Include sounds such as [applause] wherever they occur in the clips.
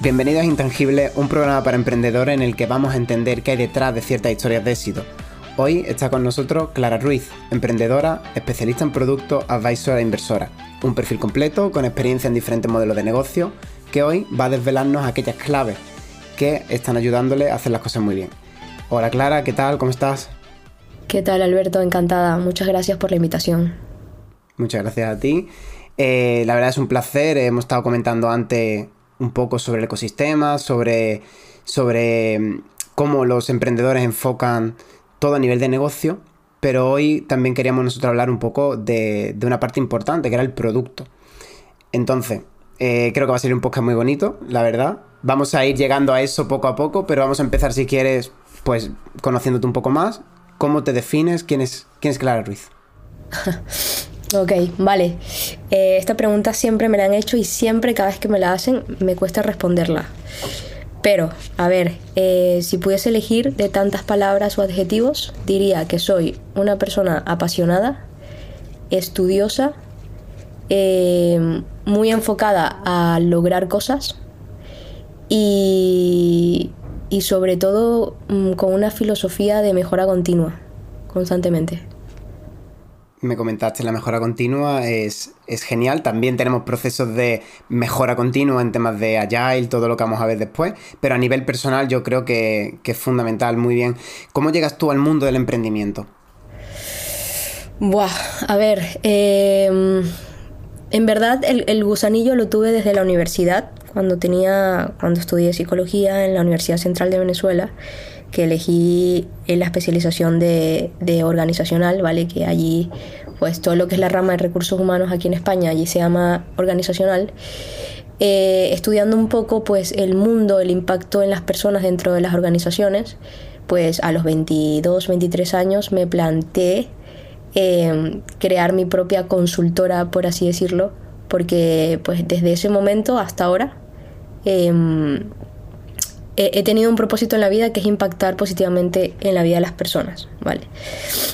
Bienvenidos a Intangible, un programa para emprendedores en el que vamos a entender qué hay detrás de ciertas historias de éxito. Hoy está con nosotros Clara Ruiz, emprendedora, especialista en productos, advisor e inversora. Un perfil completo con experiencia en diferentes modelos de negocio que hoy va a desvelarnos aquellas claves que están ayudándole a hacer las cosas muy bien. Hola Clara, ¿qué tal? ¿Cómo estás? ¿Qué tal Alberto? Encantada. Muchas gracias por la invitación. Muchas gracias a ti. Eh, la verdad es un placer. Hemos estado comentando antes un poco sobre el ecosistema, sobre, sobre mm, cómo los emprendedores enfocan todo a nivel de negocio, pero hoy también queríamos nosotros hablar un poco de, una parte importante, que era el producto. Entonces, eh, creo que va a ser un podcast muy bonito, la verdad. Vamos a ir llegando a eso poco a poco, pero vamos a empezar, si quieres, pues conociéndote un poco más. ¿Cómo te defines? ¿Quién es, quién es Clara Ruiz? [laughs] Ok, vale. Eh, esta pregunta siempre me la han hecho y siempre cada vez que me la hacen me cuesta responderla. Pero, a ver, eh, si pudiese elegir de tantas palabras o adjetivos, diría que soy una persona apasionada, estudiosa, eh, muy enfocada a lograr cosas y, y sobre todo mm, con una filosofía de mejora continua, constantemente me comentaste la mejora continua, es, genial. También tenemos procesos de mejora continua en temas de Agile, todo lo que vamos a ver después. Pero a nivel personal yo creo que, es fundamental, muy bien. ¿Cómo llegas tú al mundo del emprendimiento? Buah, a ver, em, en verdad el, el, gusanillo lo tuve desde la universidad, cuando tenía, cuando estudié psicología en la Universidad Central de Venezuela que elegí la especialización de, organizacional, ¿vale? Que allí, pues todo lo que es la rama de recursos humanos aquí en España, allí se llama organizacional. Eh, estudiando un poco pues el mundo, el impacto en las personas dentro de las organizaciones, pues a los 22, 23 años me planteé eh, crear mi propia consultora, por así decirlo, porque pues desde ese momento hasta ahora em, he tenido un propósito en la vida que es impactar positivamente en la vida de las personas, ¿vale?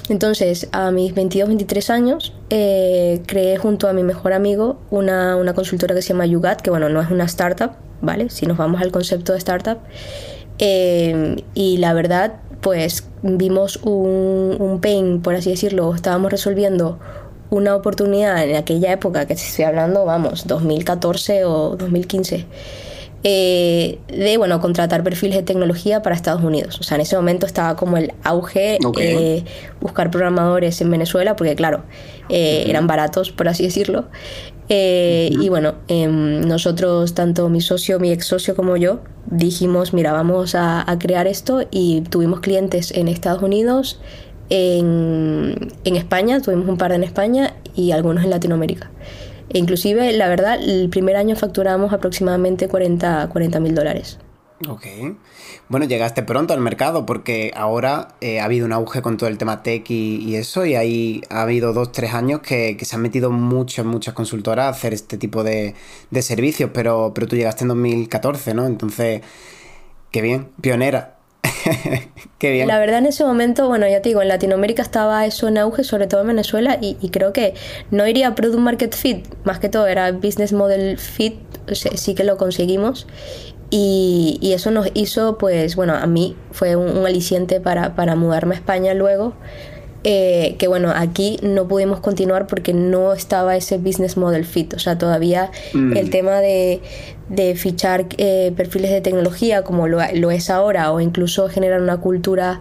Entonces, a mis 22, 23 años, eh, creé junto a mi mejor amigo una, consultora que se llama Yugat, que bueno, no es una startup, ¿vale? Si nos vamos al concepto de startup. Eh, y la verdad, pues vimos un, un pain, por así decirlo, estábamos resolviendo una oportunidad en aquella época, que estoy hablando, vamos, 2014 o 2015 eh, de bueno, contratar perfiles de tecnología para Estados Unidos. O sea, en ese momento estaba como el auge eh, buscar programadores en Venezuela, porque claro, eh, eran baratos, por así decirlo. Y bueno, em, nosotros, tanto mi socio, mi ex socio como yo, dijimos, mira, vamos a, crear esto y tuvimos clientes en Estados Unidos, en, en España, tuvimos un par en España y algunos en Latinoamérica. E inclusive, la verdad, el primer año facturamos aproximadamente 40 mil dólares. Ok. Bueno, llegaste pronto al mercado porque ahora eh, ha habido un auge con todo el tema tech y, eso, y ahí ha habido dos, tres años que, se han metido muchas, muchas consultoras a hacer este tipo de, de servicios, pero, pero tú llegaste en 2014, ¿no? Entonces, qué bien, pionera. [laughs] Qué bien. La verdad en ese momento, bueno, ya te digo, en Latinoamérica estaba eso en auge, sobre todo en Venezuela, y, creo que no iría Product Market Fit, más que todo era Business Model Fit, sí que lo conseguimos. Y, eso nos hizo, pues, bueno, a mí fue un, aliciente para, para mudarme a España luego eh, que bueno, aquí no pudimos continuar porque no estaba ese business model fit, o sea, todavía mm. el tema de, fichar eh, perfiles de tecnología como lo, es ahora o incluso generar una cultura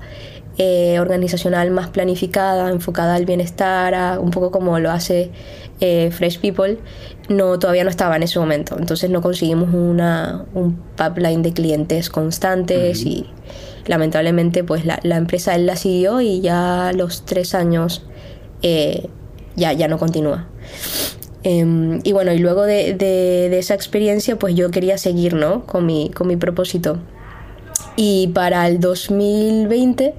eh, organizacional más planificada, enfocada al bienestar, un poco como lo hace Fresh People, no, todavía no estaba en ese momento, entonces no conseguimos una, un pipeline de clientes constantes y lamentablemente pues la, empresa él la siguió y ya a los tres años eh, ya, ya no continúa. Em, y bueno, y luego de, esa experiencia pues yo quería seguir ¿no? con, mi, con mi propósito. Y para el 2020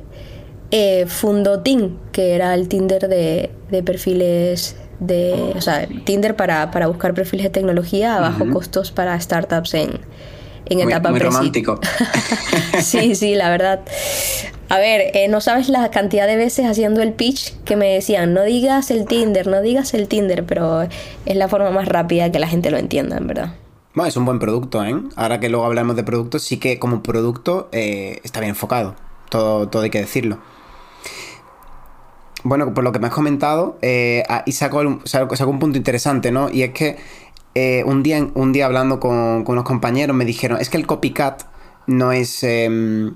eh, fundó Ting, que era el Tinder de, perfiles de, o sea, Tinder para, buscar perfiles de tecnología a bajo costos para startups en, en etapa muy romántico. [laughs] sí, [laughs] sí, la verdad. A ver, eh, no sabes la cantidad de veces haciendo el pitch que me decían, no digas el Tinder, no digas el Tinder, pero es la forma más rápida que la gente lo entienda, en verdad. Bueno, es un buen producto, ¿eh? Ahora que luego hablamos de productos, sí que como producto eh, está bien enfocado. Todo, todo hay que decirlo. Bueno, por lo que me has comentado, eh, y sacó, un punto interesante, ¿no? Y es que eh, un, día, un día hablando con, unos compañeros me dijeron, es que el copycat no es, em, no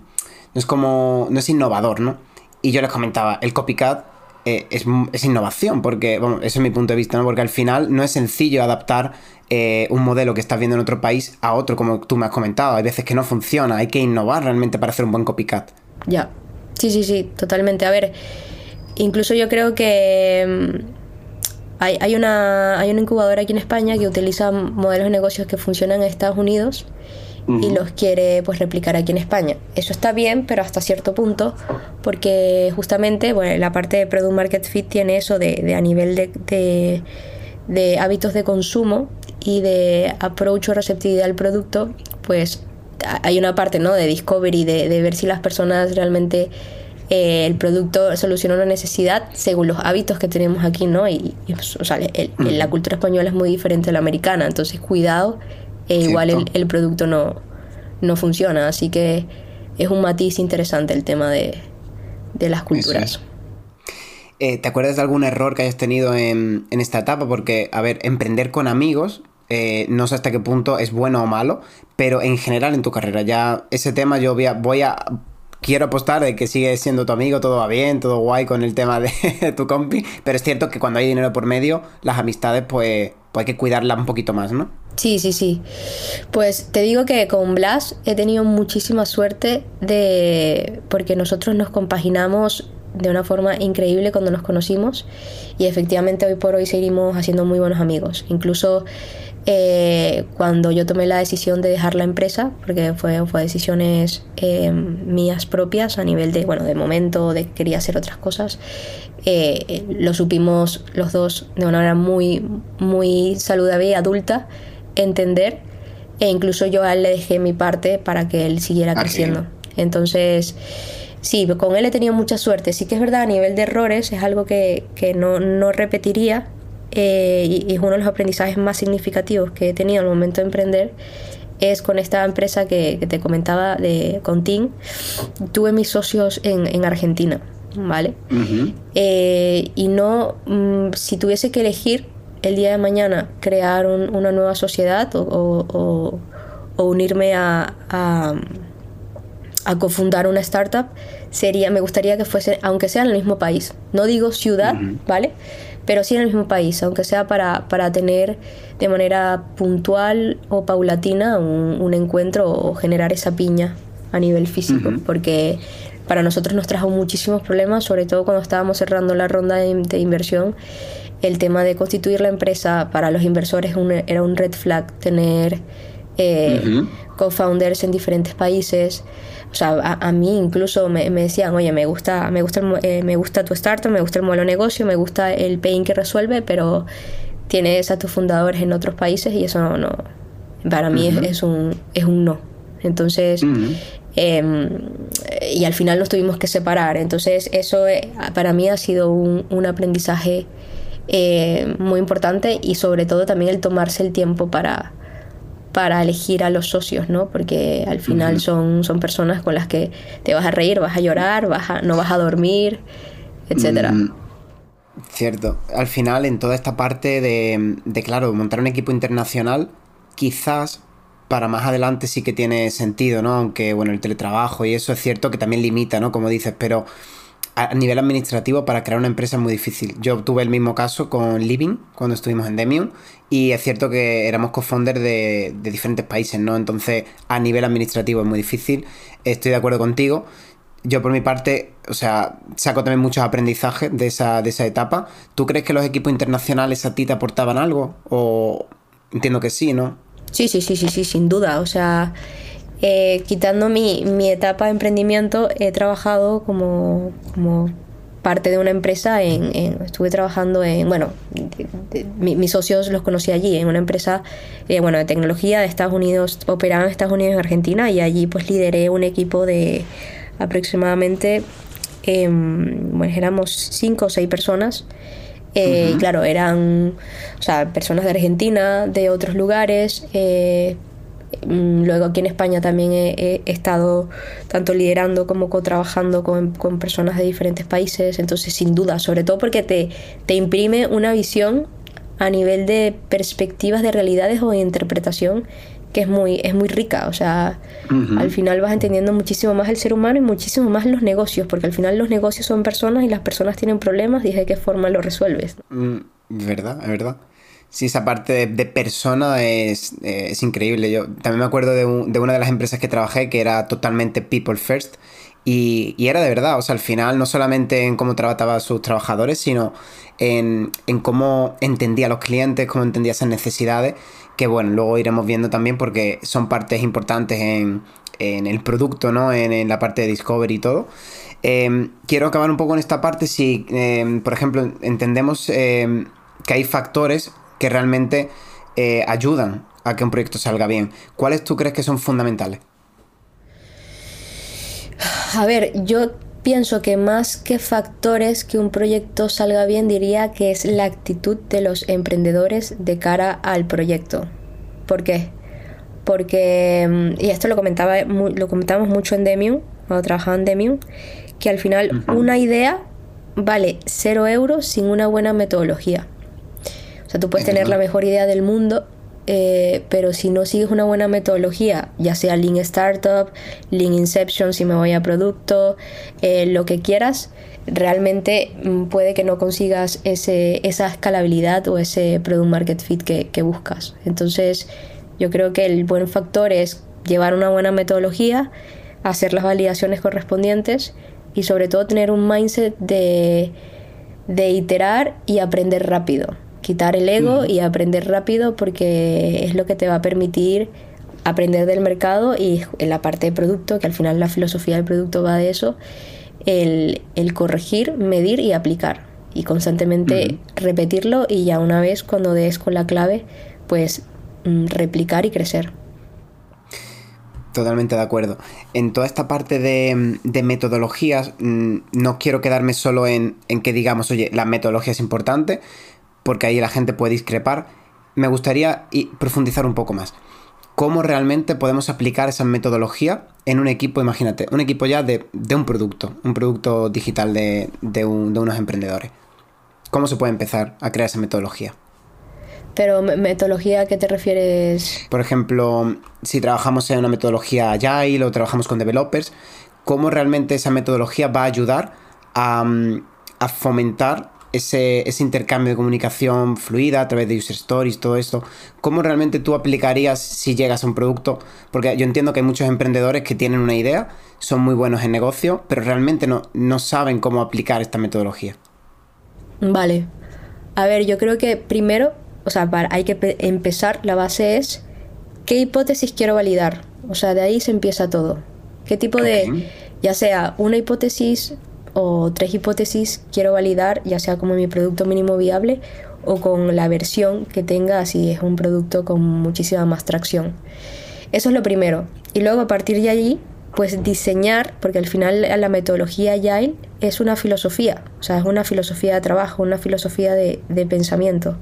es como, no es innovador, ¿no? Y yo les comentaba, el copycat es, es, innovación, porque, bueno, ese es mi punto de vista, ¿no? Porque al final no es sencillo adaptar eh, un modelo que estás viendo en otro país a otro, como tú me has comentado. Hay veces que no funciona, hay que innovar realmente para hacer un buen copycat. Ya, sí, sí, sí, totalmente. A ver, incluso yo creo que mm, hay, hay, una, hay una incubadora aquí en España que utiliza modelos de negocios que funcionan en Estados Unidos y los quiere pues replicar aquí en España. Eso está bien, pero hasta cierto punto, porque justamente bueno, la parte de Product Market Fit tiene eso de, de a nivel de, de, de hábitos de consumo y de approach o receptividad al producto, pues hay una parte ¿no? de discovery, de, de ver si las personas realmente eh, el producto soluciona una necesidad según los hábitos que tenemos aquí, ¿no? Y, pues, o sea, la cultura española es muy diferente a la americana, entonces cuidado, eh, igual el, el, producto no, no funciona, así que es un matiz interesante el tema de, de las culturas. Eh, ¿Te acuerdas de algún error que hayas tenido en, en, esta etapa? Porque, a ver, emprender con amigos eh, no sé hasta qué punto es bueno o malo, pero en general en tu carrera ya ese tema yo voy a, voy a quiero apostar de que sigue siendo tu amigo, todo va bien, todo guay con el tema de [laughs] tu compi, pero es cierto que cuando hay dinero por medio, las amistades pues, pues hay que cuidarlas un poquito más, ¿no? Sí, sí, sí. Pues te digo que con Blas he tenido muchísima suerte de porque nosotros nos compaginamos de una forma increíble cuando nos conocimos y efectivamente hoy por hoy seguimos haciendo muy buenos amigos. Incluso eh, cuando yo tomé la decisión de dejar la empresa, porque fue, fue decisiones eh, mías propias a nivel de, bueno, de momento, de que quería hacer otras cosas, eh, lo supimos los dos de una manera muy, muy saludable y adulta, entender, e incluso yo a él le dejé mi parte para que él siguiera ah, creciendo. Entonces, sí, con él he tenido mucha suerte. Sí que es verdad, a nivel de errores es algo que, que no, no repetiría, eh, y, es uno de los aprendizajes más significativos que he tenido al momento de emprender, es con esta empresa que, te comentaba de Contin. Tuve mis socios en, en Argentina, ¿vale? Eh, y no, mm, si tuviese que elegir el día de mañana crear una nueva sociedad o, o, unirme a, a, a, cofundar una startup, sería, me gustaría que fuese, aunque sea en el mismo país, no digo ciudad, ¿vale? pero sí en el mismo país, aunque sea para, para tener de manera puntual o paulatina un, encuentro o generar esa piña a nivel físico, porque para nosotros nos trajo muchísimos problemas, sobre todo cuando estábamos cerrando la ronda de, inversión. El tema de constituir la empresa para los inversores era un red flag, tener eh, co-founders en diferentes países. O sea, a, mí incluso me, decían, oye, me gusta, me, gusta eh, me gusta tu startup, me gusta el modelo de negocio, me gusta el pain que resuelve, pero tienes a tus fundadores en otros países y eso no, para mí es, un, es un no. Entonces, em, y al final nos tuvimos que separar. Entonces, eso eh, para mí ha sido un, un aprendizaje eh, muy importante y sobre todo también el tomarse el tiempo para, para elegir a los socios, ¿no? Porque al final son, son personas con las que te vas a reír, vas a llorar, vas no vas a dormir, etcétera. Mm, cierto. Al final, en toda esta parte de, de, claro, montar un equipo internacional, quizás para más adelante sí que tiene sentido, ¿no? Aunque, bueno, el teletrabajo y eso es cierto que también limita, ¿no? Como dices, pero a nivel administrativo para crear una empresa es muy difícil. Yo tuve el mismo caso con Living cuando estuvimos en Demium y es cierto que éramos co-founders de, diferentes países, ¿no? Entonces a nivel administrativo es muy difícil. Estoy de acuerdo contigo. Yo por mi parte, o sea, saco también muchos aprendizajes de esa, de esa etapa. ¿Tú crees que los equipos internacionales a ti te aportaban algo? O entiendo que sí, ¿no? Sí, sí, sí, sí, sí, sin duda. O sea, eh, quitando mi, mi, etapa de emprendimiento, he trabajado como, como parte de una empresa, en, estuve trabajando en, bueno, mis socios los conocí allí, en una empresa, eh, bueno, de tecnología de Estados Unidos, operaba en Estados Unidos y Argentina, y allí pues lideré un equipo de aproximadamente, em, bueno, éramos cinco o seis personas, Eh, claro, eran o sea, personas de Argentina, de otros lugares. Eh, luego aquí en España también he, estado tanto liderando como co-trabajando con, con, personas de diferentes países. Entonces, sin duda, sobre todo porque te, te imprime una visión a nivel de perspectivas de realidades o de interpretación que es muy, es muy rica. O sea, al final vas entendiendo muchísimo más el ser humano y muchísimo más los negocios, porque al final los negocios son personas y las personas tienen problemas y de qué forma lo resuelves. Mm, verdad, es verdad. Sí, esa parte de, persona es, es, increíble. Yo también me acuerdo de, de, una de las empresas que trabajé que era totalmente people first. Y, y, era de verdad, o sea, al final no solamente en cómo trataba a sus trabajadores, sino en, en cómo entendía a los clientes, cómo entendía esas necesidades que bueno, luego iremos viendo también porque son partes importantes en, el producto, ¿no? En, la parte de Discovery y todo. Em, quiero acabar un poco en esta parte si, em, por ejemplo, entendemos em, que hay factores que realmente eh, ayudan a que un proyecto salga bien. ¿Cuáles tú crees que son fundamentales? A ver, yo pienso que más que factores que un proyecto salga bien, diría que es la actitud de los emprendedores de cara al proyecto. ¿Por qué? Porque, mm, y esto lo, comentaba, lo comentamos mucho en Demium, cuando trabajaba en Demium, que al final una idea vale cero euros sin una buena metodología. O sea, tú puedes tener la mejor idea del mundo, eh, pero si no sigues una buena metodología, ya sea Lean Startup, Lean Inception, si me voy a producto, eh, lo que quieras, realmente mm, puede que no consigas ese, esa escalabilidad o ese product market fit que, buscas. Entonces, yo creo que el buen factor es llevar una buena metodología, hacer las validaciones correspondientes y sobre todo tener un mindset de, de iterar y aprender rápido quitar el ego y aprender rápido porque es lo que te va a permitir aprender del mercado y en la parte de producto, que al final la filosofía del producto va de eso, el, corregir, medir y aplicar. Y constantemente repetirlo y ya una vez cuando des con la clave, pues mm, replicar y crecer. Totalmente de acuerdo. En toda esta parte de, metodologías, mm, no quiero quedarme solo en, en, que digamos, oye, la metodología es importante, porque ahí la gente puede discrepar, me gustaría profundizar un poco más. ¿Cómo realmente podemos aplicar esa metodología en un equipo, imagínate, un equipo ya de, un producto, un producto digital de, unos emprendedores? ¿Cómo se puede empezar a crear esa metodología? Pero metodología, ¿a qué te refieres? Por ejemplo, si trabajamos en una metodología Agile o trabajamos con developers, ¿cómo realmente esa metodología va a ayudar a, a fomentar ese, intercambio de comunicación fluida a través de user stories, todo esto, ¿cómo realmente tú aplicarías si llegas a un producto? Porque yo entiendo que hay muchos emprendedores que tienen una idea, son muy buenos en negocio, pero realmente no, no saben cómo aplicar esta metodología. Vale. A ver, yo creo que primero, o sea, hay que empezar, la base es, ¿qué hipótesis quiero validar? O sea, de ahí se empieza todo. ¿Qué tipo de, ya sea una hipótesis o tres hipótesis quiero validar, ya sea como mi producto mínimo viable o con la versión que tenga si es un producto con muchísima más tracción. Eso es lo primero. Y luego a partir de allí, pues diseñar, porque al final la metodología Agile es una filosofía, o sea, es una filosofía de trabajo, una filosofía de, de pensamiento.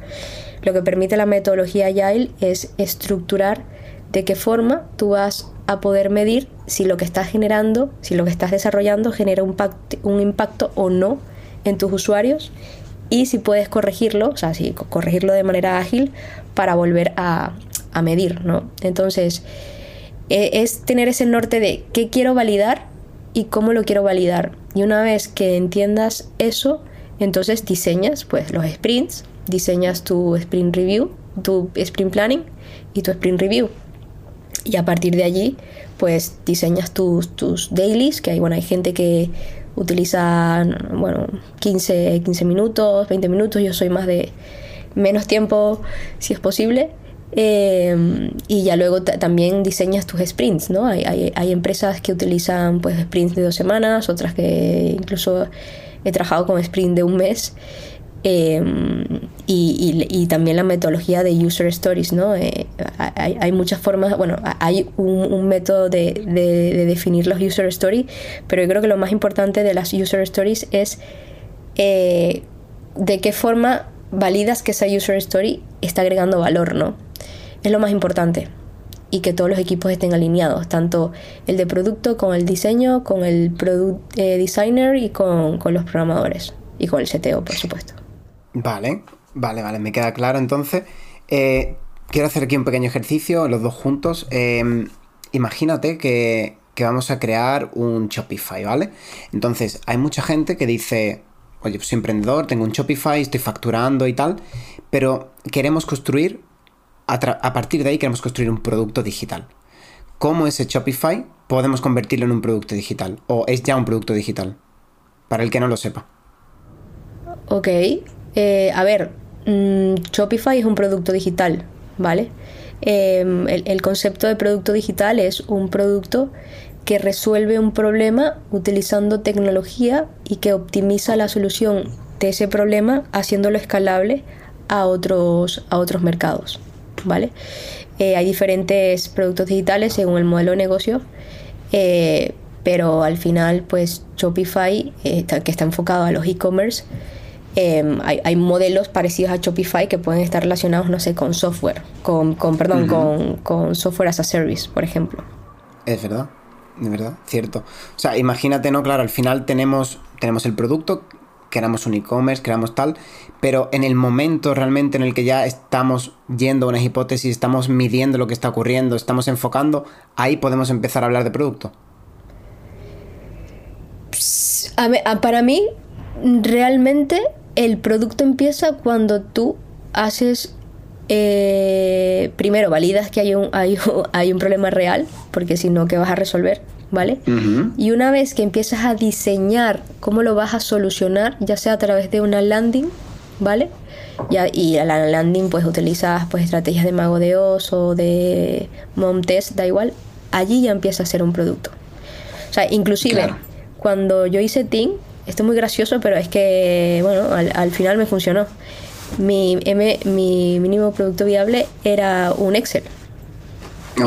Lo que permite la metodología Agile es estructurar de qué forma tú vas a poder medir si lo que estás generando, si lo que estás desarrollando genera un, impacto o no en tus usuarios y si puedes corregirlo, o sea, si corregirlo de manera ágil para volver a, a medir, ¿no? Entonces, e, es tener ese norte de qué quiero validar y cómo lo quiero validar. Y una vez que entiendas eso, entonces diseñas pues los sprints, diseñas tu sprint review, tu sprint planning y tu sprint review y a partir de allí pues diseñas tus, tus dailies, que hay, bueno, hay gente que utiliza bueno, 15, 15 minutos, 20 minutos, yo soy más de menos tiempo si es posible. Em, y ya luego también diseñas tus sprints, ¿no? Hay, hay, hay, empresas que utilizan pues sprints de dos semanas, otras que incluso he trabajado con sprint de un mes. Em, y, también la metodología de user stories, ¿no? Eh, hay, muchas formas, bueno, hay un, método de, definir los user stories, pero yo creo que lo más importante de las user stories es eh, de qué forma validas que esa user story está agregando valor, ¿no? Es lo más importante. Y que todos los equipos estén alineados, tanto el de producto con el diseño, con el product eh, designer y con, los programadores. Y con el CTO, por supuesto. Vale, vale, vale, me queda claro entonces. Eh, quiero hacer aquí un pequeño ejercicio, los dos juntos. Em, imagínate que, que vamos a crear un Shopify, ¿vale? Entonces, hay mucha gente que dice, oye, soy emprendedor, tengo un Shopify, estoy facturando y tal, pero queremos construir, a, partir de ahí queremos construir un producto digital. ¿Cómo ese Shopify podemos convertirlo en un producto digital? ¿O es ya un producto digital? Para el que no lo sepa. Ok, eh, a ver, mm, Shopify es un producto digital, ¿vale? Em, el, concepto de producto digital es un producto que resuelve un problema utilizando tecnología y que optimiza la solución de ese problema haciéndolo escalable a otros, a otros mercados. ¿vale? Eh, hay diferentes productos digitales según el modelo de negocio, eh, pero al final, pues Shopify, que está enfocado a los e-commerce, em, hay, modelos parecidos a Shopify que pueden estar relacionados, no sé, con software, con, perdón, con, con software as a service, por ejemplo. Es verdad de verdad, cierto. O sea, imagínate, ¿no? Claro, al final tenemos, tenemos el producto, queramos un e-commerce, queramos tal, pero en el momento realmente en el que ya estamos yendo a una hipótesis, estamos midiendo lo que está ocurriendo, estamos enfocando, ahí podemos empezar a hablar de producto. para mí, realmente el producto empieza cuando tú haces eh, primero validas que hay un, hay, [laughs] hay un problema real, porque si no, ¿qué vas a resolver? ¿Vale? Y una vez que empiezas a diseñar cómo lo vas a solucionar, ya sea a través de una landing, ¿vale? Ya, y a la landing pues utilizas pues estrategias de mago de Oz o de mom test, da igual, allí ya empieza a ser un producto. O sea, inclusive cuando yo hice Team, esto es muy gracioso, pero es que, bueno, al, al final me funcionó mi, mi mínimo producto viable era un Excel.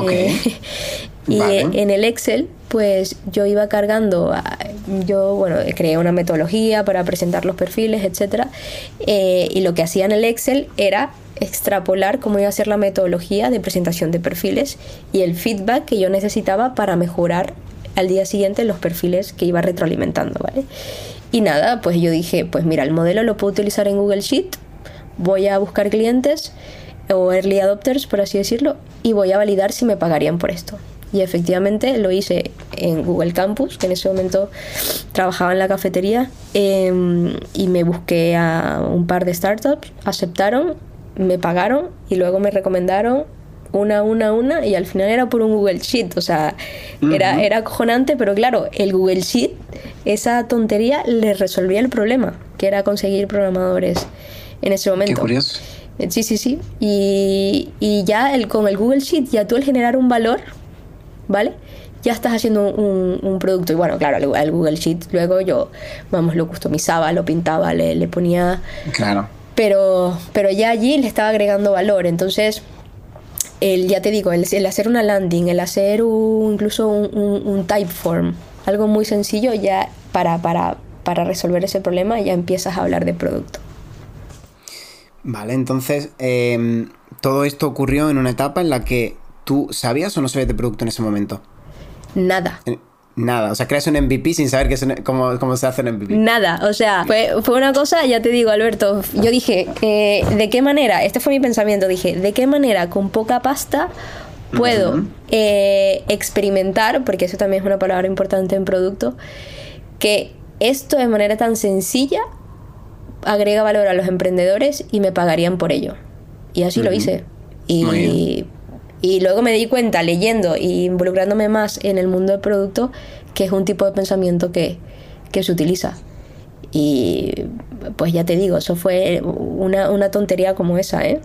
Eh, [laughs] y en el Excel, pues yo iba cargando, yo, bueno, creé una metodología para presentar los perfiles, etc. Eh, y lo que hacía en el Excel era extrapolar cómo iba a ser la metodología de presentación de perfiles y el feedback que yo necesitaba para mejorar al día siguiente los perfiles que iba retroalimentando, ¿vale? Y nada, pues yo dije, pues mira, el modelo lo puedo utilizar en Google Sheet, voy a buscar clientes o early adopters, por así decirlo, y voy a validar si me pagarían por esto. Y efectivamente lo hice en Google Campus, que en ese momento trabajaba en la cafetería, em, y me busqué a un par de startups, aceptaron, me pagaron y luego me recomendaron una, una, una, y al final era por un Google Sheet, o sea, era, era acojonante, pero claro, el Google Sheet, esa tontería le resolvía el problema, que era conseguir programadores en ese momento. Qué curioso. Sí, sí, sí. Y, y ya el, con el Google Sheet, ya tú al generar un valor, ¿vale? Ya estás haciendo un, un producto. Y bueno, claro, el, Google Sheet luego yo, vamos, lo customizaba, lo pintaba, le, le ponía... Claro. Pero, pero ya allí le estaba agregando valor. Entonces, el, ya te digo, el, el hacer una landing, el hacer un, incluso un, un, un typeform, algo muy sencillo, ya para, para, para resolver ese problema ya empiezas a hablar de producto. Vale, entonces em, todo esto ocurrió en una etapa en la que tú sabías o no sabías de producto en ese momento. Nada. Nada, o sea, creas un MVP sin saber cómo, se hace un MVP. Nada, o sea, fue, una cosa, ya te digo, Alberto, yo dije, eh, ¿de qué manera? Este fue mi pensamiento, dije, ¿de qué manera con poca pasta puedo eh, experimentar, porque eso también es una palabra importante en producto, que esto de manera tan sencilla agrega valor a los emprendedores y me pagarían por ello. Y así lo hice. Y, y, luego me di cuenta leyendo y involucrándome más en el mundo del producto que es un tipo de pensamiento que, se utiliza. Y pues ya te digo, eso fue una, tontería como esa, ¿eh?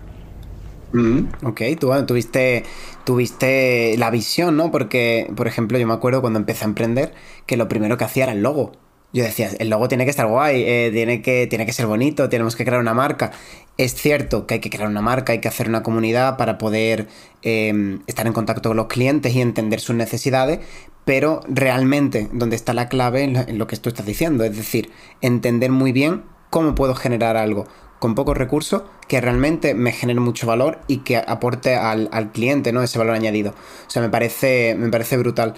ok, tú tuviste, tuviste la visión, ¿no? Porque, por ejemplo, yo me acuerdo cuando empecé a emprender que lo primero que hacía era el logo yo decía, el logo tiene que estar guay, eh, tiene, que, tiene que ser bonito, tenemos que crear una marca. Es cierto que hay que crear una marca, hay que hacer una comunidad para poder em, estar en contacto con los clientes y entender sus necesidades, pero realmente donde está la clave en lo que tú estás diciendo, es decir, entender muy bien cómo puedo generar algo con pocos recursos que realmente me genere mucho valor y que aporte al, cliente, ¿no? Ese valor añadido. O sea, me parece, me parece brutal.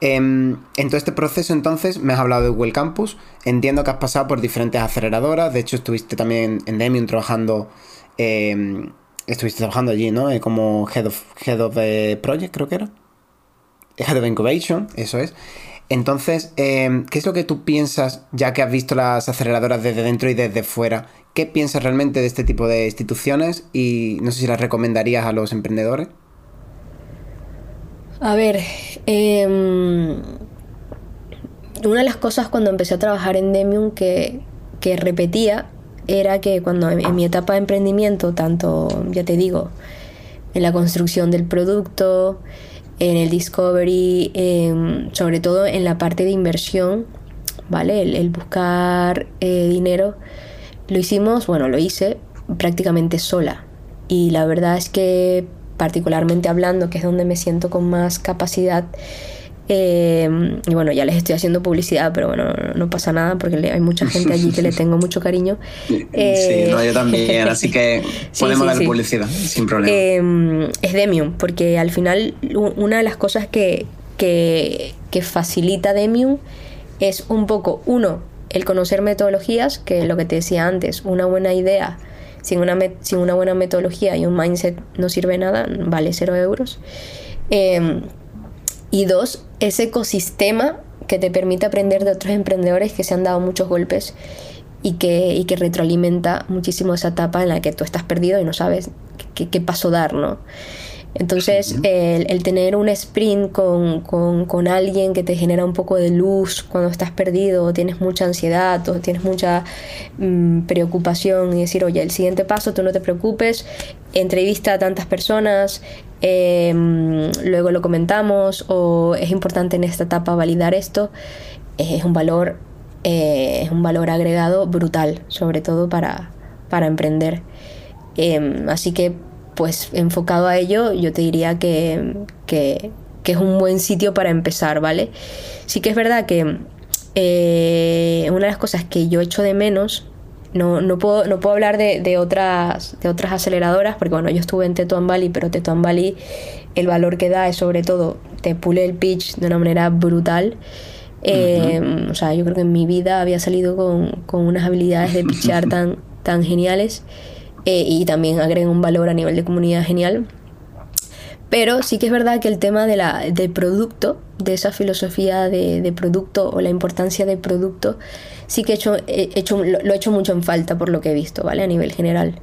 Em, en todo este proceso, entonces, me has hablado de Google Campus. Entiendo que has pasado por diferentes aceleradoras. De hecho, estuviste también en Demium trabajando. Em, estuviste trabajando allí, ¿no? Eh, como Head of, Head of Project, creo que era. Head of Incubation, eso es. Entonces, em, ¿qué es lo que tú piensas, ya que has visto las aceleradoras desde dentro y desde fuera? ¿Qué piensas realmente de este tipo de instituciones y no sé si las recomendarías a los emprendedores? A ver, em, una de las cosas cuando empecé a trabajar en Demium que, repetía era que cuando en, mi etapa de emprendimiento, tanto, ya te digo, en la construcción del producto, en el discovery, em, sobre todo en la parte de inversión, ¿vale? El, buscar eh, dinero, lo hicimos, bueno, lo hice prácticamente sola. Y la verdad es que particularmente hablando, que es donde me siento con más capacidad, eh, y bueno, ya les estoy haciendo publicidad, pero bueno, no pasa nada porque hay mucha gente allí que le [laughs] tengo mucho cariño. sí, eh, yo también, [laughs] así que podemos dar publicidad sin problema. Eh, es Demium, porque al final una de las cosas que, que, que facilita Demium es un poco, uno, el conocer metodologías, que lo que te decía antes, una buena idea sin una, sin una buena metodología y un mindset no sirve nada, vale cero euros. Em, y dos, ese ecosistema que te permite aprender de otros emprendedores que se han dado muchos golpes y que, y que retroalimenta muchísimo esa etapa en la que tú estás perdido y no sabes qué, qué paso dar, ¿no? Entonces, el, tener un sprint con, alguien que te genera un poco de luz cuando estás perdido, o tienes mucha ansiedad, o tienes mucha mm, preocupación, y decir, oye, el siguiente paso, tú no te preocupes, entrevista a tantas personas, em, luego lo comentamos, o es importante en esta etapa validar esto, es un valor, eh, es un valor agregado brutal, sobre todo para, para emprender. Em, así que pues enfocado a ello, yo te diría que, es un buen sitio para empezar, ¿vale? Sí que es verdad que eh, una de las cosas que yo echo de menos, no, no, puedo, no puedo hablar de, otras, de otras aceleradoras, porque bueno, yo estuve en Tetuan Valley, pero Tetuan Valley el valor que da es sobre todo, te pule el pitch de una manera brutal. Eh, o sea, yo creo que en mi vida había salido con, con unas habilidades de [laughs] pitchar tan, tan geniales. Eh, y también agregan un valor a nivel de comunidad genial. Pero sí que es verdad que el tema de la, del producto, de esa filosofía de, producto o la importancia del producto, sí que he hecho, hecho, lo, he hecho mucho en falta por lo que he visto, ¿vale? A nivel general.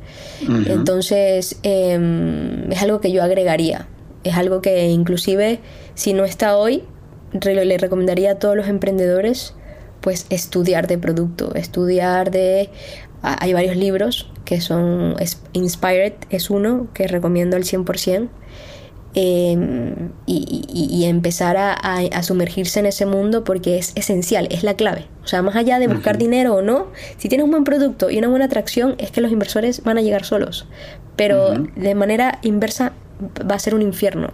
Entonces, em, es algo que yo agregaría. Es algo que inclusive, si no está hoy, le recomendaría a todos los emprendedores pues estudiar de producto, estudiar de hay varios libros que son Inspired, es uno que recomiendo al 100%. Em, y, empezar a, sumergirse en ese mundo porque es esencial, es la clave. O sea, más allá de buscar dinero o no, si tienes un buen producto y una buena atracción, es que los inversores van a llegar solos. Pero de manera inversa va a ser un infierno.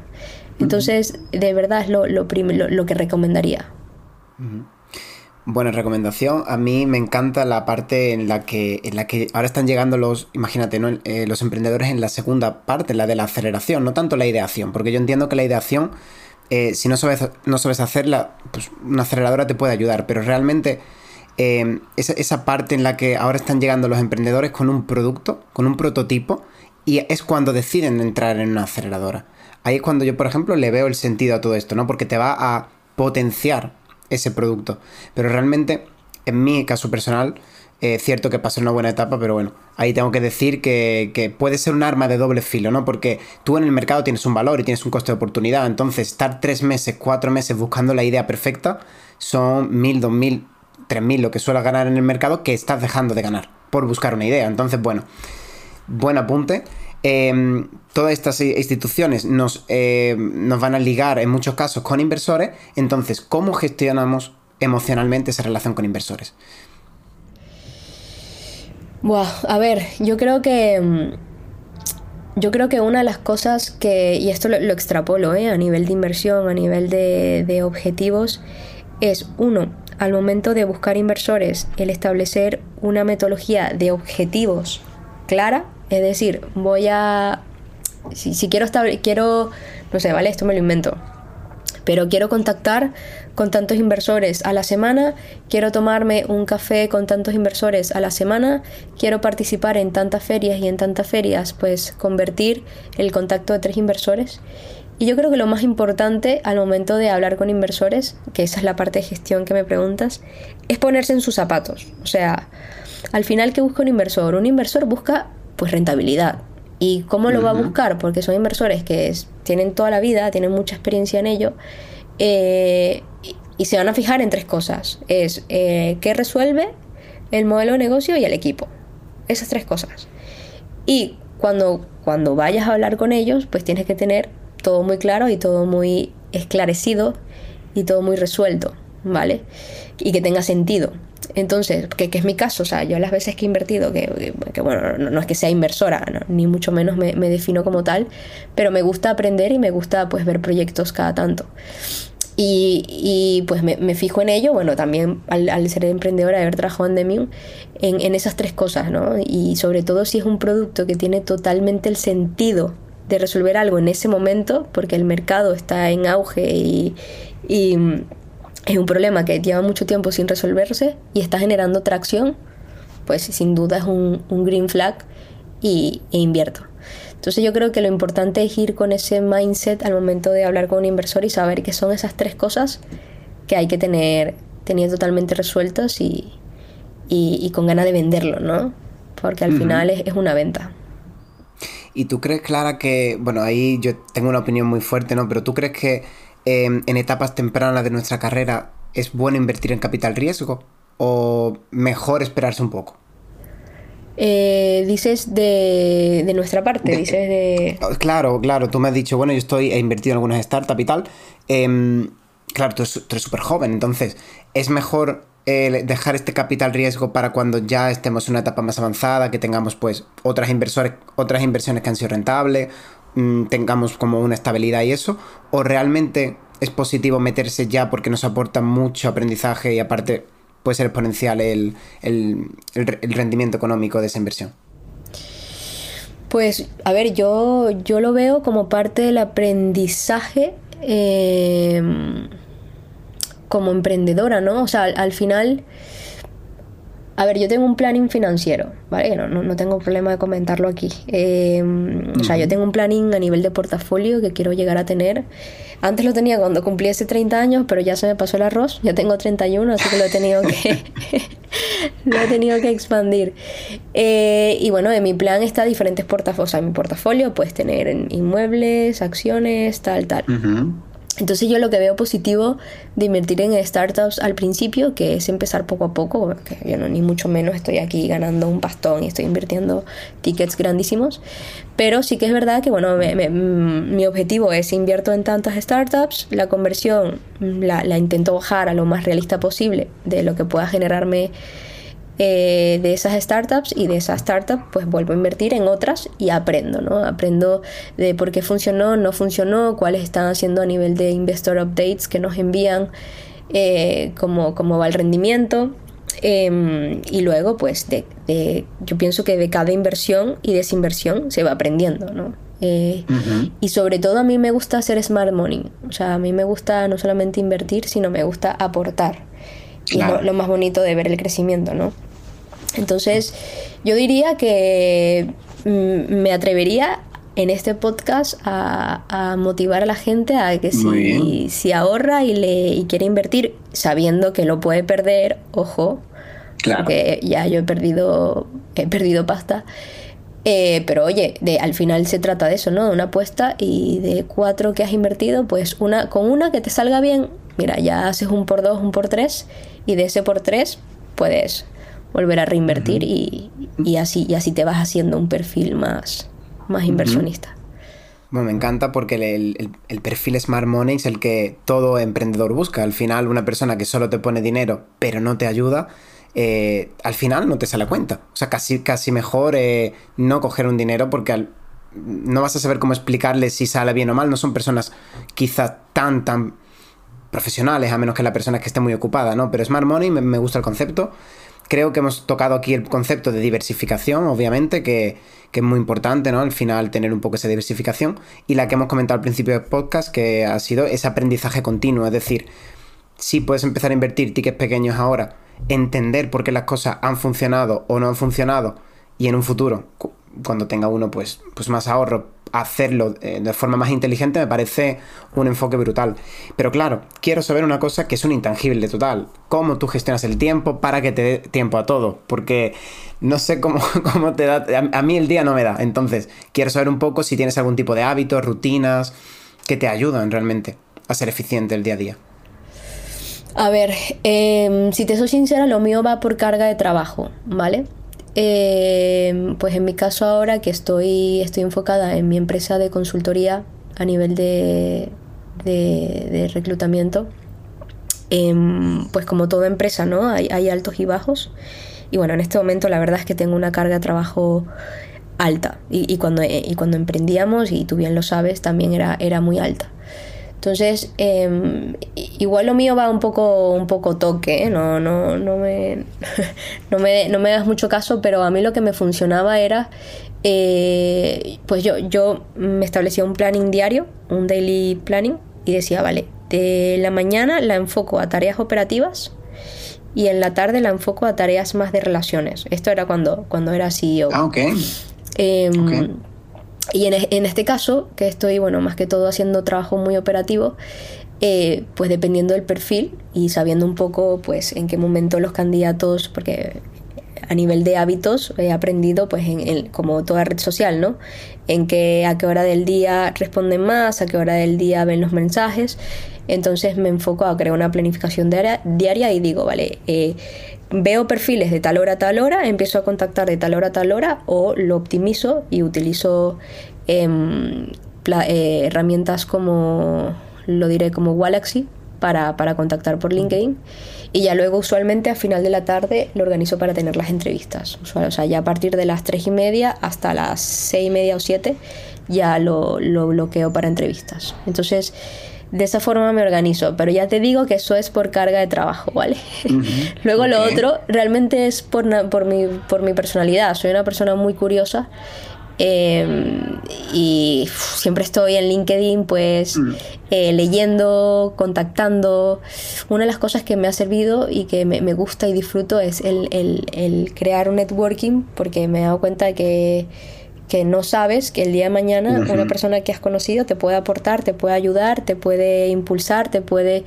Entonces, de verdad es lo, lo, lo que recomendaría. Buena recomendación. A mí me encanta la parte en la que, en la que ahora están llegando los, imagínate, ¿no? Eh, los emprendedores en la segunda parte, la de la aceleración, no tanto la ideación, porque yo entiendo que la ideación, eh, si no sabes, no sabes hacerla, pues una aceleradora te puede ayudar, pero realmente eh, esa, esa parte en la que ahora están llegando los emprendedores con un producto, con un prototipo, y es cuando deciden entrar en una aceleradora. Ahí es cuando yo, por ejemplo, le veo el sentido a todo esto, ¿no? Porque te va a potenciar ese producto. Pero realmente, en mi caso personal, es cierto que pasé una buena etapa, pero bueno, ahí tengo que decir que, puede ser un arma de doble filo, ¿no? Porque tú en el mercado tienes un valor y tienes un coste de oportunidad, entonces estar tres meses, cuatro meses buscando la idea perfecta son mil, dos mil, tres mil lo que suelas ganar en el mercado que estás dejando de ganar por buscar una idea. Entonces, bueno, buen apunte. Em, todas estas instituciones nos, em, nos van a ligar en muchos casos con inversores, entonces, ¿cómo gestionamos emocionalmente esa relación con inversores? a ver, yo creo que. Em, yo creo que una de las cosas que, y esto lo, extrapolo ¿eh? a nivel de inversión, a nivel de, de objetivos, es uno, al momento de buscar inversores, el establecer una metodología de objetivos clara, es decir, voy a, si, quiero, quiero, no sé, vale, esto me lo invento, pero quiero contactar con tantos inversores a la semana, quiero tomarme un café con tantos inversores a la semana, quiero participar en tantas ferias y en tantas ferias, pues convertir el contacto de tres inversores. Y yo creo que lo más importante al momento de hablar con inversores, que esa es la parte de gestión que me preguntas, es ponerse en sus zapatos. O sea, al final, ¿qué busca un inversor? Un inversor busca pues rentabilidad. ¿Y cómo lo va a buscar? Porque son inversores que tienen toda la vida, tienen mucha experiencia en ello. Eh, y se van a fijar en tres cosas. Es eh, qué resuelve el modelo de negocio y el equipo. Esas tres cosas. Y cuando, cuando vayas a hablar con ellos, pues tienes que tener todo muy claro y todo muy esclarecido y todo muy resuelto, ¿vale? Y que tenga sentido. Entonces, que, es mi caso, o sea, yo las veces que he invertido, que, bueno, no, es que sea inversora, ni mucho menos me, defino como tal, pero me gusta aprender y me gusta pues ver proyectos cada tanto. Y, pues me, fijo en ello, bueno, también al, ser emprendedora, haber trabajado en Demium, en, en esas tres cosas, ¿no? Y sobre todo si es un producto que tiene totalmente el sentido de resolver algo en ese momento, porque el mercado está en auge y, es un problema que lleva mucho tiempo sin resolverse y está generando tracción, pues sin duda es un, green flag y, e invierto. Entonces yo creo que lo importante es ir con ese mindset al momento de hablar con un inversor y saber que son esas tres cosas que hay que tener, tener totalmente resueltas y, con ganas de venderlo, ¿no? Porque al final es una venta. ¿Y tú crees, Clara, que, bueno, ahí yo tengo una opinión muy fuerte, ¿no? Pero tú crees que em, en etapas tempranas de nuestra carrera es bueno invertir en capital riesgo o mejor esperarse un poco? Eh, dices de, nuestra parte, dices de... Oh, claro, claro, tú me has dicho, bueno, yo estoy, he invertido en algunas startups y tal. Em, claro, tú, tú eres súper joven, entonces, ¿es mejor dejar este capital riesgo para cuando ya estemos en una etapa más avanzada, que tengamos pues otras, inversores, otras inversiones que han sido rentables, mm, tengamos como una estabilidad y eso, o realmente es positivo meterse ya porque nos aporta mucho aprendizaje y aparte puede ser exponencial el, rendimiento económico de esa inversión. Pues, a ver, yo, yo lo veo como parte del aprendizaje. Eh, como emprendedora, ¿no? O sea, al, final... A ver, yo tengo un planning financiero, ¿vale? No, no, tengo problema de comentarlo aquí. Em, o sea, yo tengo un planning a nivel de portafolio que quiero llegar a tener. Antes lo tenía cuando cumpliese 30 años, pero ya se me pasó el arroz. Ya tengo 31, así que lo he tenido que, [laughs] [laughs] lo he tenido que expandir. Eh, y bueno, en mi plan está diferentes portafolios. O sea, en mi portafolio puedes tener inmuebles, acciones, tal, tal. Entonces yo lo que veo positivo de invertir en startups al principio, que es empezar poco a poco, que yo no ni mucho menos estoy aquí ganando un pastón y estoy invirtiendo tickets grandísimos, pero sí que es verdad que bueno, mm, mi objetivo es invierto en tantas startups, la conversión la, la intento bajar a lo más realista posible de lo que pueda generarme eh, de esas startups y de esas startups pues vuelvo a invertir en otras y aprendo, ¿no? Aprendo de por qué funcionó, no funcionó, cuáles están haciendo a nivel de investor updates que nos envían, eh, cómo, va el rendimiento. Em, y luego, pues, de, yo pienso que de cada inversión y desinversión se va aprendiendo, ¿no? Eh, y sobre todo a mí me gusta hacer smart money. O sea, a mí me gusta no solamente invertir, sino me gusta aportar. Y lo, lo, más bonito de ver el crecimiento, ¿no? Entonces, yo diría que mm, me atrevería en este podcast a, motivar a la gente a que si, ahorra y, le, quiere invertir sabiendo que lo puede perder, ojo, claro. porque ya yo he perdido, he perdido pasta. Eh, pero oye, de, al final se trata de eso, ¿no? De una apuesta y de cuatro que has invertido, pues una, con una que te salga bien, mira, ya haces un por dos, un por tres, y de ese por tres puedes volver a reinvertir y, así, y así te vas haciendo un perfil más, más inversionista. Bueno, me encanta porque el, perfil Smart Money es el que todo emprendedor busca. Al final, una persona que solo te pone dinero pero no te ayuda, eh, al final no te sale a cuenta. O sea, casi, casi mejor eh, no coger un dinero porque no vas a saber cómo explicarle si sale bien o mal. No son personas quizá tan, tan profesionales, a menos que la persona que esté muy ocupada, ¿no? Pero Smart Money me, gusta el concepto. Creo que hemos tocado aquí el concepto de diversificación, obviamente, que, es muy importante, ¿no? Al final tener un poco esa diversificación. Y la que hemos comentado al principio del podcast, que ha sido ese aprendizaje continuo. Es decir, si puedes empezar a invertir tickets pequeños ahora, entender por qué las cosas han funcionado o no han funcionado, y en un futuro, cuando tenga uno pues, pues más ahorro, hacerlo eh, de forma más inteligente me parece un enfoque brutal. Pero claro, quiero saber una cosa que es un intangible total. ¿Cómo tú gestionas el tiempo para que te dé tiempo a todo? Porque no sé cómo, [laughs] cómo te da... A, mí el día no me da. Entonces, quiero saber un poco si tienes algún tipo de hábitos, rutinas que te ayudan realmente a ser eficiente el día a día. A ver, em, si te soy sincera, lo mío va por carga de trabajo, ¿vale? Eh, pues en mi caso ahora que estoy, estoy enfocada en mi empresa de consultoría a nivel de, de, reclutamiento, em, pues como toda empresa, ¿no? Hay, altos y bajos. Y bueno, en este momento la verdad es que tengo una carga de trabajo alta. Y, y cuando, y cuando emprendíamos, y tú bien lo sabes, también era, era muy alta. Entonces, em, igual lo mío va un poco, un poco toque, ¿eh? no, no, no, me, [laughs] no, me, no me das mucho caso, pero a mí lo que me funcionaba era, eh, pues yo, yo me establecía un planning diario, un daily planning, y decía, vale, de la mañana la enfoco a tareas operativas y en la tarde la enfoco a tareas más de relaciones. Esto era cuando, cuando era CEO. Ah, ok. Em, y en, este caso, que estoy, bueno, más que todo haciendo trabajo muy operativo, eh, pues dependiendo del perfil y sabiendo un poco, pues, en qué momento los candidatos, porque a nivel de hábitos he aprendido, pues, en, como toda red social, ¿no? En que a qué hora del día responden más, a qué hora del día ven los mensajes. Entonces me enfoco a crear una planificación diaria, diaria y digo, vale, eh, veo perfiles de tal hora a tal hora, empiezo a contactar de tal hora a tal hora o lo optimizo y utilizo em, eh, herramientas como, lo diré, como Galaxy para, para, contactar por LinkedIn. Y ya luego usualmente a final de la tarde lo organizo para tener las entrevistas. O sea, ya a partir de las 3 y media hasta las 6 y media o 7 ya lo, lo bloqueo para entrevistas. Entonces, de esa forma me organizo, pero ya te digo que eso es por carga de trabajo, ¿vale? [laughs] Luego lo otro realmente es por, por, mi, por mi personalidad. Soy una persona muy curiosa em, y siempre estoy en LinkedIn pues mm. eh, leyendo, contactando. Una de las cosas que me ha servido y que me, me gusta y disfruto es el, el, el crear un networking porque me he dado cuenta de que que no sabes que el día de mañana una persona que has conocido te puede aportar, te puede ayudar, te puede impulsar, te puede...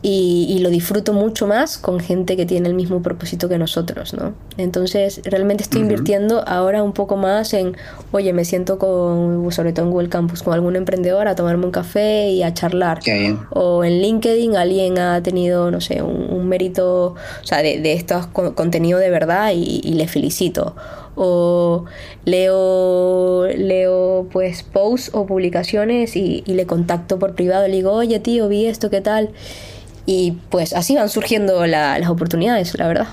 Y, lo disfruto mucho más con gente que tiene el mismo propósito que nosotros, ¿no? Entonces, realmente estoy invirtiendo ahora un poco más en, oye, me siento con, sobre todo en Google Campus, con algún emprendedor a tomarme un café y a charlar. O en LinkedIn alguien ha tenido, no sé, un, mérito, o sea, de, de estos contenido de verdad y, y le felicito o leo, leo pues posts o publicaciones y, le contacto por privado, le digo, oye tío, vi esto, ¿qué tal? Y pues así van surgiendo las oportunidades, la verdad.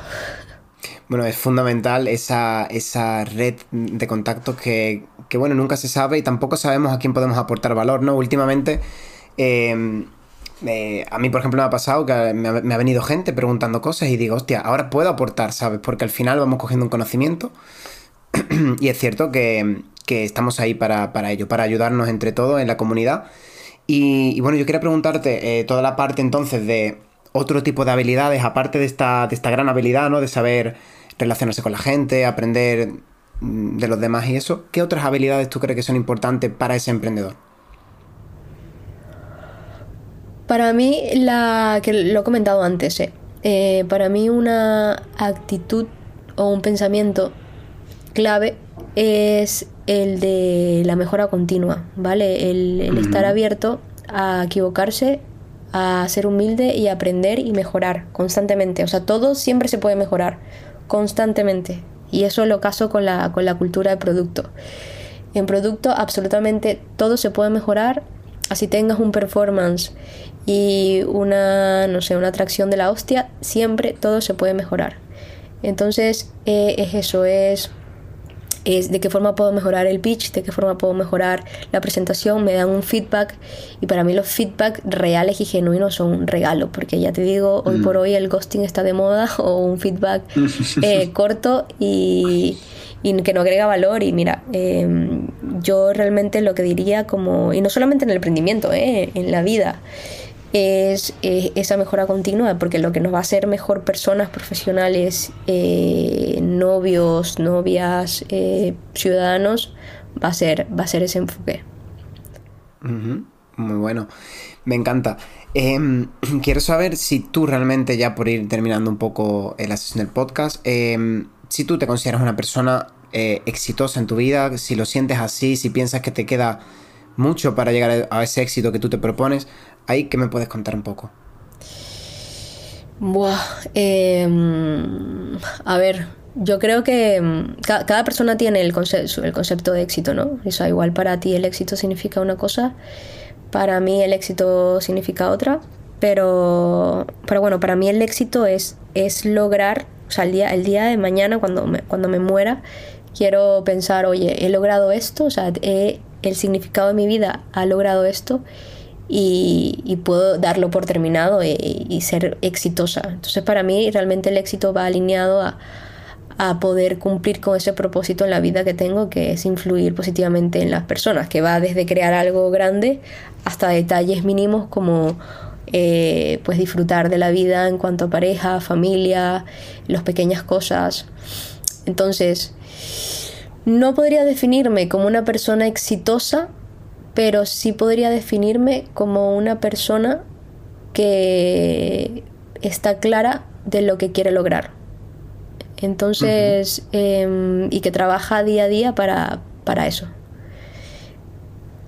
Bueno, es fundamental esa, esa red de contactos que, que, bueno, nunca se sabe y tampoco sabemos a quién podemos aportar valor, ¿no? Últimamente, em, eh, a mí, por ejemplo, me ha pasado que me ha, me ha, venido gente preguntando cosas y digo, hostia, ahora puedo aportar, ¿sabes? Porque al final vamos cogiendo un conocimiento [clears throat] y es cierto que, estamos ahí para, ello, para ayudarnos entre todos en la comunidad. Y, bueno, yo quería preguntarte eh, toda la parte entonces de otro tipo de habilidades, aparte de esta, de esta gran habilidad, ¿no? De saber relacionarse con la gente, aprender mm, de los demás y eso. ¿Qué otras habilidades tú crees que son importantes para ese emprendedor? Para mí, la que lo he comentado antes, eh, eh, para mí una actitud o un pensamiento clave es el de la mejora continua, ¿vale? El, estar abierto a equivocarse, a ser humilde y aprender y mejorar constantemente. O sea, todo siempre se puede mejorar constantemente. Y eso lo caso con la, con la cultura de producto. En producto absolutamente todo se puede mejorar. Así tengas un performance y una, no sé, una atracción de la hostia, siempre todo se puede mejorar. Entonces eh, es eso, es es de qué forma puedo mejorar el pitch, de qué forma puedo mejorar la presentación, me dan un feedback y para mí los feedback reales y genuinos son un regalo, porque ya te digo, hoy por mm. hoy el ghosting está de moda [laughs] o un feedback eh, [laughs] corto y, que no agrega valor y mira, em, yo realmente lo que diría como, y no solamente en el emprendimiento, eh, en la vida, es esa mejora continua, porque lo que nos va a hacer mejor personas profesionales, eh, novios, novias, eh, ciudadanos, va a, ser, va a ser ese enfoque. Muy bueno, me encanta. Em, [clears throat] quiero saber si tú realmente, ya por ir terminando un poco la sesión del podcast, em, si tú te consideras una persona eh, exitosa en tu vida, si lo sientes así, si piensas que te queda mucho para llegar a ese éxito que tú te propones, ahí que me puedes contar un poco. Buah, em, a ver, yo creo que em, cada persona tiene el, el concepto de éxito, ¿no? Eso igual para ti el éxito significa una cosa, para mí el éxito significa otra, pero, pero bueno, para mí el éxito es, es lograr, o sea, el día, el día de mañana cuando me, cuando me muera, quiero pensar, oye, he logrado esto, o sea, el significado de mi vida ha logrado esto y, puedo darlo por terminado y, ser exitosa. Entonces para mí realmente el éxito va alineado a, poder cumplir con ese propósito en la vida que tengo, que es influir positivamente en las personas, que va desde crear algo grande hasta detalles mínimos como eh, pues disfrutar de la vida en cuanto a pareja, familia, las pequeñas cosas. Entonces, no podría definirme como una persona exitosa pero sí podría definirme como una persona que está clara de lo que quiere lograr. Entonces, em, y que trabaja día a día para, eso.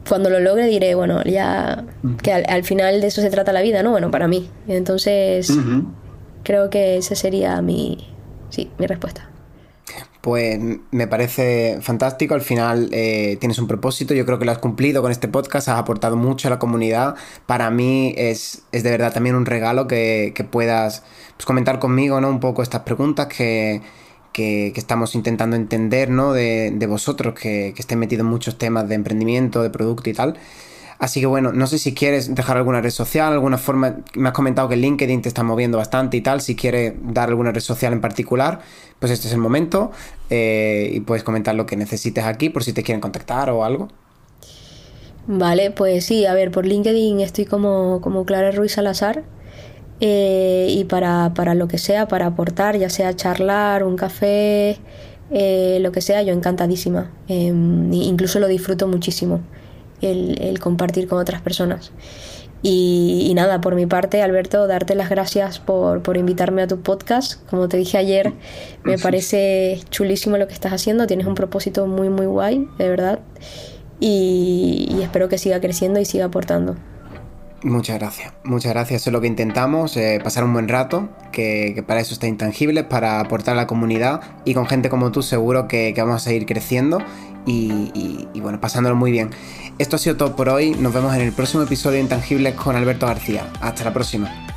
Cuando lo logre diré, bueno, ya que al, final de eso se trata la vida, ¿no? Bueno, para mí. Entonces, creo que esa sería mi, sí, mi respuesta pues me parece fantástico. Al final eh, tienes un propósito, yo creo que lo has cumplido con este podcast, has aportado mucho a la comunidad. Para mí es, de verdad también un regalo que, puedas pues, comentar conmigo ¿no? un poco estas preguntas que, estamos intentando entender ¿no? de, vosotros, que, que estén metidos en muchos temas de emprendimiento, de producto y tal. Así que bueno, no sé si quieres dejar alguna red social, alguna forma. Me has comentado que LinkedIn te está moviendo bastante y tal. Si quieres dar alguna red social en particular, pues este es el momento. Eh, y puedes comentar lo que necesites aquí por si te quieren contactar o algo. Vale, pues sí, a ver, por LinkedIn estoy como, como Clara Ruiz Salazar. Eh, y para, lo que sea, para aportar, ya sea charlar, un café, eh, lo que sea, yo encantadísima. Em, incluso lo disfruto muchísimo el, compartir con otras personas. Y, nada, por mi parte, Alberto, darte las gracias por, invitarme a tu podcast. Como te dije ayer, me parece chulísimo lo que estás haciendo. Tienes un propósito muy, muy guay, de verdad. Y, espero que siga creciendo y siga aportando. Muchas gracias, muchas gracias. Eso es lo que intentamos, eh, pasar un buen rato, que, para eso está Intangible, para aportar a la comunidad y con gente como tú seguro que, vamos a seguir creciendo y, bueno, pasándolo muy bien. Esto ha sido todo por hoy, nos vemos en el próximo episodio de Intangibles con Alberto García. Hasta la próxima.